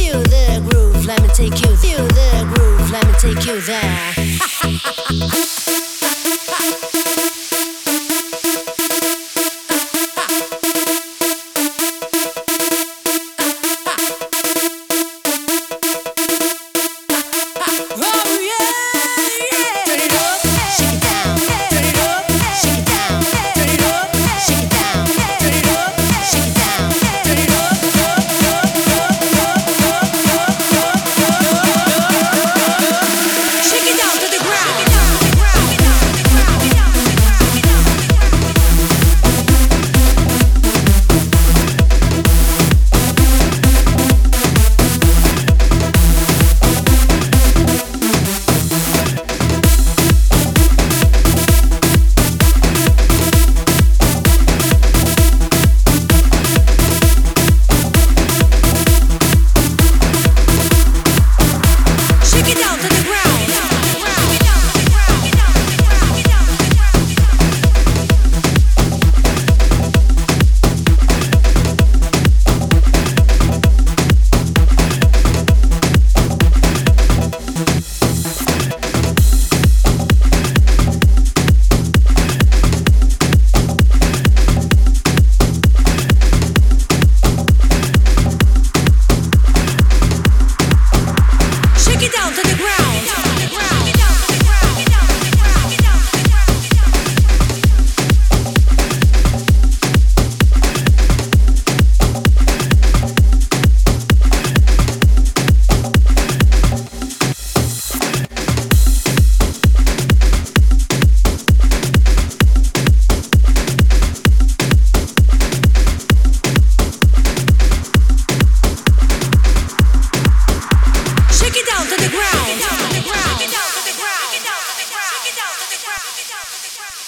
Feel the groove, let me take you. Feel the groove, let me take you there.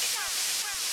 Wow.